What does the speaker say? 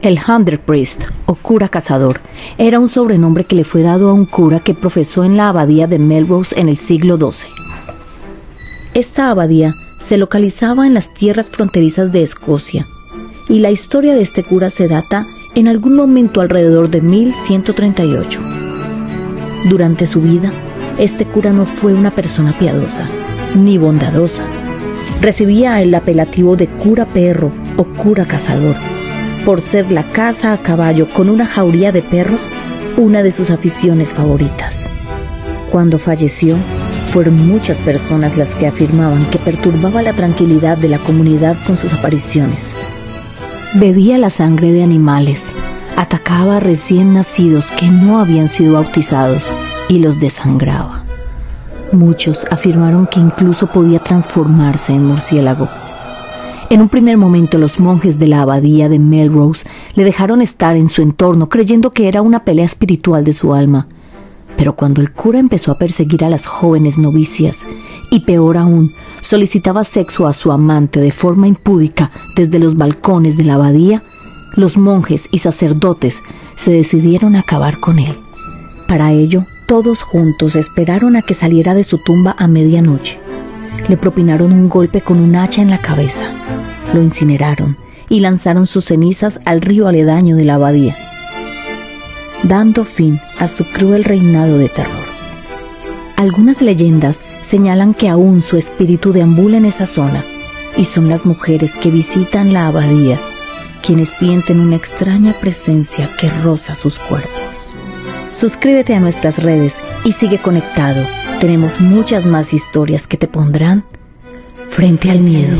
El Hunter Priest, o cura cazador, era un sobrenombre que le fue dado a un cura que profesó en la abadía de Melrose en el siglo XII. Esta abadía se localizaba en las tierras fronterizas de Escocia, y la historia de este cura se data en algún momento alrededor de 1138. Durante su vida, este cura no fue una persona piadosa ni bondadosa. Recibía el apelativo de cura perro o cura cazador, por ser la caza a caballo con una jauría de perros una de sus aficiones favoritas. Cuando falleció, fueron muchas personas las que afirmaban que perturbaba la tranquilidad de la comunidad con sus apariciones. Bebía la sangre de animales, atacaba a recién nacidos que no habían sido bautizados y los desangraba. Muchos afirmaron que incluso podía transformarse en murciélago. En un primer momento los monjes de la abadía de Melrose le dejaron estar en su entorno creyendo que era una pelea espiritual de su alma. Pero cuando el cura empezó a perseguir a las jóvenes novicias y peor aún, solicitaba sexo a su amante de forma impúdica desde los balcones de la abadía, los monjes y sacerdotes se decidieron a acabar con él. Para ello, todos juntos esperaron a que saliera de su tumba a medianoche. Le propinaron un golpe con un hacha en la cabeza, lo incineraron y lanzaron sus cenizas al río aledaño de la abadía dando fin a su cruel reinado de terror. Algunas leyendas señalan que aún su espíritu deambula en esa zona, y son las mujeres que visitan la abadía quienes sienten una extraña presencia que roza sus cuerpos. Suscríbete a nuestras redes y sigue conectado. Tenemos muchas más historias que te pondrán frente al miedo.